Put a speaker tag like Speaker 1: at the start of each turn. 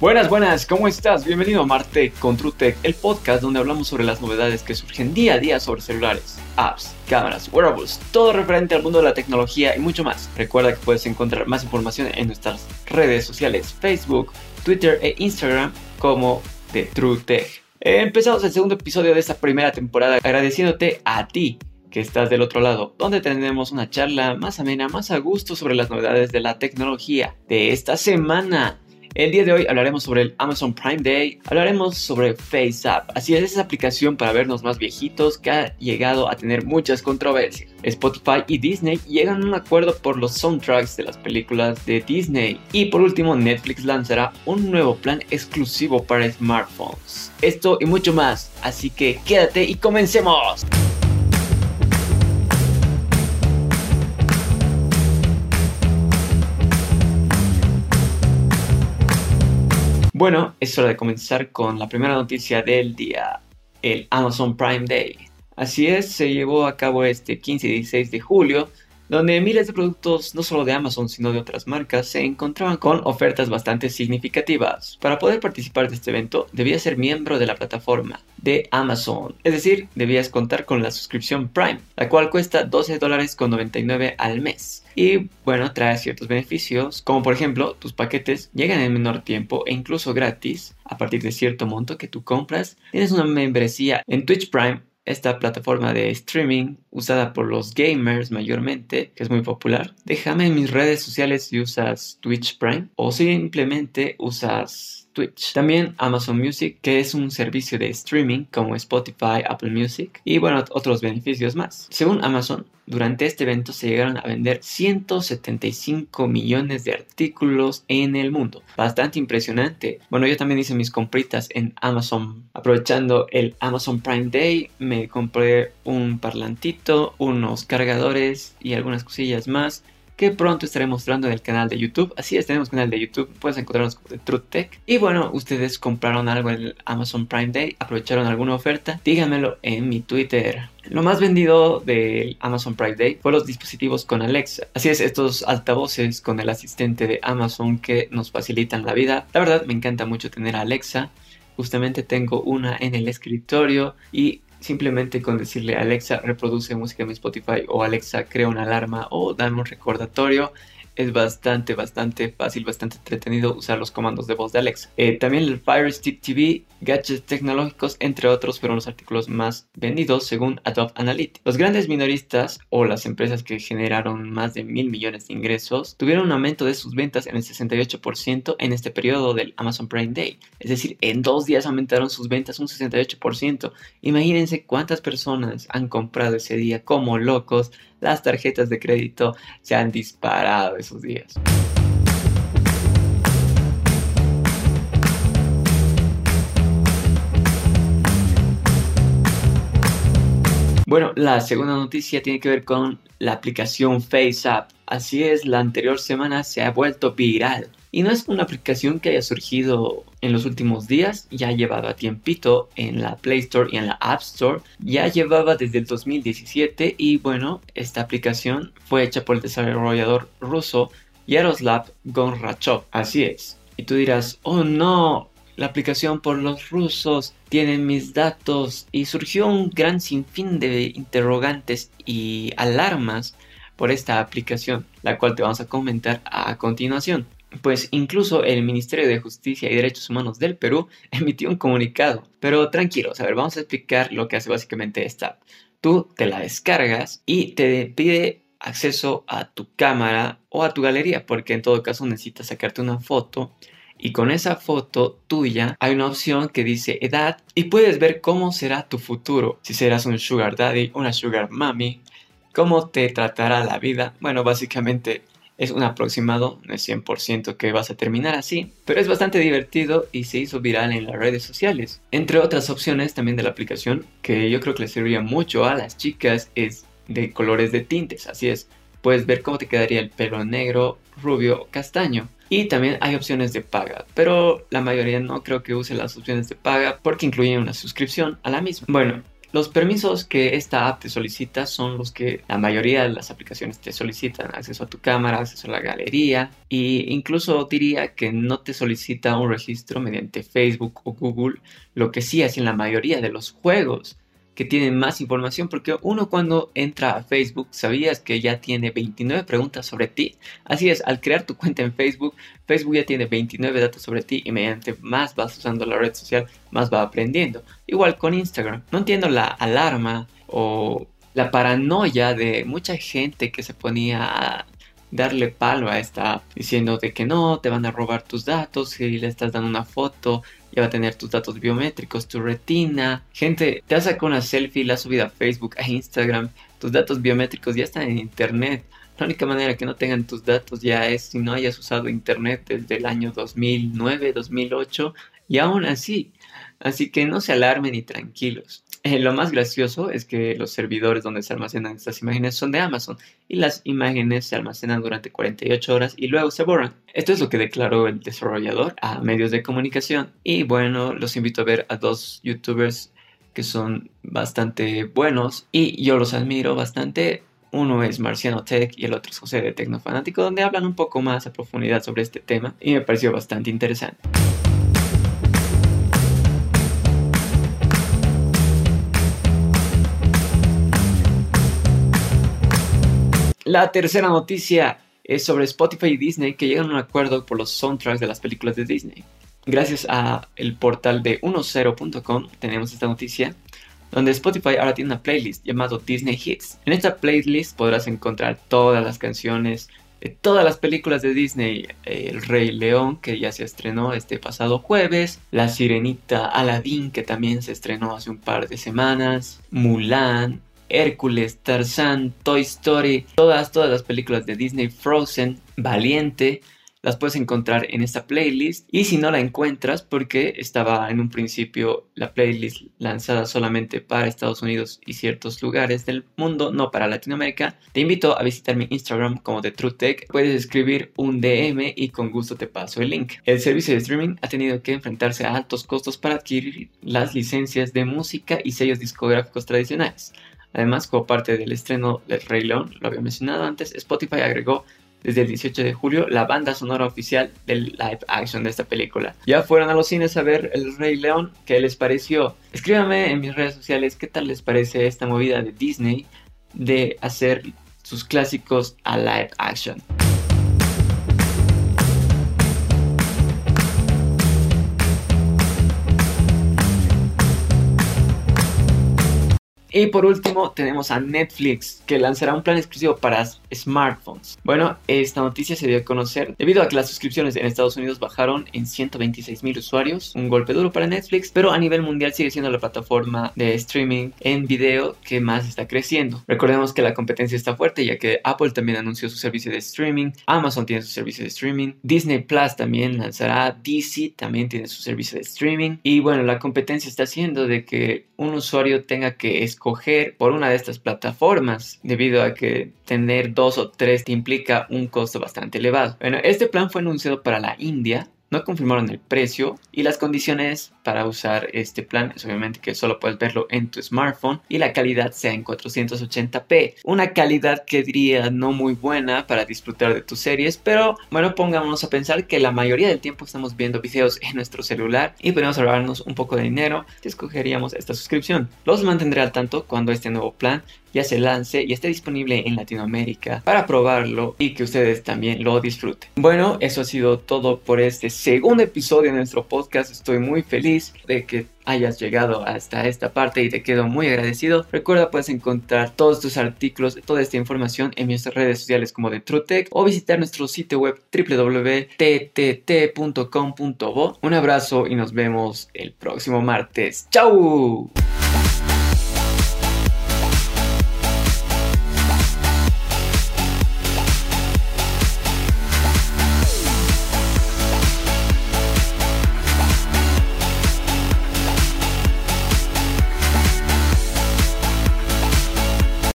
Speaker 1: Buenas, buenas, ¿cómo estás? Bienvenido a Marte con TrueTech, el podcast donde hablamos sobre las novedades que surgen día a día sobre celulares, apps, cámaras, wearables, todo referente al mundo de la tecnología y mucho más. Recuerda que puedes encontrar más información en nuestras redes sociales, Facebook, Twitter e Instagram como de TrueTech. Empezamos el segundo episodio de esta primera temporada agradeciéndote a ti que estás del otro lado, donde tenemos una charla más amena, más a gusto sobre las novedades de la tecnología de esta semana. El día de hoy hablaremos sobre el Amazon Prime Day, hablaremos sobre FaceApp, así es esa aplicación para vernos más viejitos que ha llegado a tener muchas controversias. Spotify y Disney llegan a un acuerdo por los soundtracks de las películas de Disney. Y por último, Netflix lanzará un nuevo plan exclusivo para smartphones. Esto y mucho más, así que quédate y comencemos. Bueno, es hora de comenzar con la primera noticia del día, el Amazon Prime Day. Así es, se llevó a cabo este 15 y 16 de julio donde miles de productos, no solo de Amazon, sino de otras marcas, se encontraban con ofertas bastante significativas. Para poder participar de este evento, debías ser miembro de la plataforma de Amazon, es decir, debías contar con la suscripción Prime, la cual cuesta 12 dólares con 99 al mes. Y bueno, trae ciertos beneficios, como por ejemplo, tus paquetes llegan en menor tiempo e incluso gratis a partir de cierto monto que tú compras. Tienes una membresía en Twitch Prime esta plataforma de streaming usada por los gamers mayormente, que es muy popular. Déjame en mis redes sociales si usas Twitch Prime o simplemente usas También Amazon Music, que es un servicio de streaming como Spotify, Apple Music y bueno, otros beneficios más. Según Amazon, durante este evento se llegaron a vender 175 millones de artículos en el mundo. Bastante impresionante. Bueno, yo también hice mis compritas en Amazon. Aprovechando el Amazon Prime Day, me compré un parlantito, unos cargadores y algunas cosillas más que pronto estaré mostrando en el canal de YouTube. Así es, tenemos canal de YouTube, puedes encontrarnos de Truth Tech. Y bueno, ustedes compraron algo en el Amazon Prime Day, aprovecharon alguna oferta, díganmelo en mi Twitter. Lo más vendido del Amazon Prime Day fue los dispositivos con Alexa. Así es, estos altavoces con el asistente de Amazon que nos facilitan la vida. La verdad, me encanta mucho tener a Alexa. Justamente tengo una en el escritorio y simplemente con decirle Alexa reproduce música en mi Spotify o Alexa crea una alarma o dame un recordatorio es bastante, bastante fácil, bastante entretenido usar los comandos de voz de Alexa. Eh, también el Fire Stick TV, gadgets tecnológicos, entre otros, fueron los artículos más vendidos según Adobe Analytics. Los grandes minoristas o las empresas que generaron más de mil millones de ingresos tuvieron un aumento de sus ventas en el 68% en este periodo del Amazon Prime Day. Es decir, en dos días aumentaron sus ventas un 68%. Imagínense cuántas personas han comprado ese día como locos las tarjetas de crédito se han disparado esos días. Bueno, la segunda noticia tiene que ver con la aplicación FaceApp. Así es, la anterior semana se ha vuelto viral. Y no es una aplicación que haya surgido en los últimos días, ya llevaba tiempito en la Play Store y en la App Store, ya llevaba desde el 2017 y bueno, esta aplicación fue hecha por el desarrollador ruso Yaroslav Gonrachov, así es. Y tú dirás, oh no, la aplicación por los rusos tiene mis datos y surgió un gran sinfín de interrogantes y alarmas por esta aplicación, la cual te vamos a comentar a continuación pues incluso el Ministerio de Justicia y Derechos Humanos del Perú emitió un comunicado. Pero tranquilos, a ver, vamos a explicar lo que hace básicamente esta. Tú te la descargas y te pide acceso a tu cámara o a tu galería, porque en todo caso necesitas sacarte una foto y con esa foto tuya hay una opción que dice edad y puedes ver cómo será tu futuro. Si serás un sugar daddy, una sugar mommy, cómo te tratará la vida. Bueno, básicamente es un aproximado, no es 100% que vas a terminar así, pero es bastante divertido y se hizo viral en las redes sociales. Entre otras opciones también de la aplicación que yo creo que le serviría mucho a las chicas es de colores de tintes, así es, puedes ver cómo te quedaría el pelo negro, rubio o castaño. Y también hay opciones de paga, pero la mayoría no creo que use las opciones de paga porque incluyen una suscripción a la misma. Bueno, Los permisos que esta app te solicita son los que la mayoría de las aplicaciones te solicitan. Acceso a tu cámara, acceso a la galería e incluso diría que no te solicita un registro mediante Facebook o Google, lo que sí hace en la mayoría de los juegos que tienen más información porque uno cuando entra a Facebook sabías que ya tiene 29 preguntas sobre ti. Así es, al crear tu cuenta en Facebook, Facebook ya tiene 29 datos sobre ti y mediante más vas usando la red social, más va aprendiendo. Igual con Instagram. No entiendo la alarma o la paranoia de mucha gente que se ponía a darle palo a esta diciendo de que no, te van a robar tus datos si le estás dando una foto ya va a tener tus datos biométricos, tu retina. Gente, te has sacado una selfie, la has subido a Facebook, a Instagram. Tus datos biométricos ya están en internet. La única manera que no tengan tus datos ya es si no hayas usado internet desde el año 2009, 2008 y aún así. Así que no se alarmen y tranquilos. Eh, lo más gracioso es que los servidores donde se almacenan estas imágenes son de Amazon y las imágenes se almacenan durante 48 horas y luego se borran. Esto es lo que declaró el desarrollador a medios de comunicación y bueno, los invito a ver a dos youtubers que son bastante buenos y yo los admiro bastante. Uno es Marciano Tech y el otro es José de Tecnofanático, donde hablan un poco más a profundidad sobre este tema y me pareció bastante interesante. La tercera noticia es sobre Spotify y Disney que llegan a un acuerdo por los soundtracks de las películas de Disney. Gracias a el portal de 10.com tenemos esta noticia donde Spotify ahora tiene una playlist llamado Disney Hits. En esta playlist podrás encontrar todas las canciones de todas las películas de Disney, El Rey León, que ya se estrenó este pasado jueves, La Sirenita, Aladdin, que también se estrenó hace un par de semanas, Mulan, Hércules, Tarzán, Toy Story, todas, todas las películas de Disney, Frozen, Valiente, las puedes encontrar en esta playlist y si no la encuentras porque estaba en un principio la playlist lanzada solamente para Estados Unidos y ciertos lugares del mundo, no para Latinoamérica, te invito a visitar mi Instagram como de TrueTech. Puedes escribir un DM y con gusto te paso el link. El servicio de streaming ha tenido que enfrentarse a altos costos para adquirir las licencias de música y sellos discográficos tradicionales. Además, como parte del estreno del Rey León, lo había mencionado antes, Spotify agregó desde el 18 de julio la banda sonora oficial del live action de esta película. Ya fueron a los cines a ver El Rey León, ¿qué les pareció? Escríbanme en mis redes sociales qué tal les parece esta movida de Disney de hacer sus clásicos a live action. Y por último tenemos a Netflix que lanzará un plan exclusivo para smartphones. Bueno, esta noticia se dio a conocer debido a que las suscripciones en Estados Unidos bajaron en 126 mil usuarios, un golpe duro para Netflix, pero a nivel mundial sigue siendo la plataforma de streaming en video que más está creciendo. Recordemos que la competencia está fuerte ya que Apple también anunció su servicio de streaming, Amazon tiene su servicio de streaming, Disney Plus también lanzará, DC también tiene su servicio de streaming y bueno, la competencia está haciendo de que un usuario tenga que escoger por una de estas plataformas debido a que tener dos o tres te implica un costo bastante elevado. Bueno, este plan fue anunciado para la India no confirmaron el precio y las condiciones para usar este plan es obviamente que solo puedes verlo en tu smartphone y la calidad sea en 480p. Una calidad que diría no muy buena para disfrutar de tus series, pero bueno, pongámonos a pensar que la mayoría del tiempo estamos viendo videos en nuestro celular y podemos ahorrarnos un poco de dinero si escogeríamos esta suscripción. Los mantendré al tanto cuando este nuevo plan ya se lance y esté disponible en Latinoamérica para probarlo y que ustedes también lo disfruten. Bueno, eso ha sido todo por este segundo episodio de nuestro podcast. Estoy muy feliz de que hayas llegado hasta esta parte y te quedo muy agradecido. Recuerda puedes encontrar todos tus artículos, toda esta información en nuestras redes sociales como de TrueTech o visitar nuestro sitio web www.ttt.com.bo. Un abrazo y nos vemos el próximo martes. ¡Chao!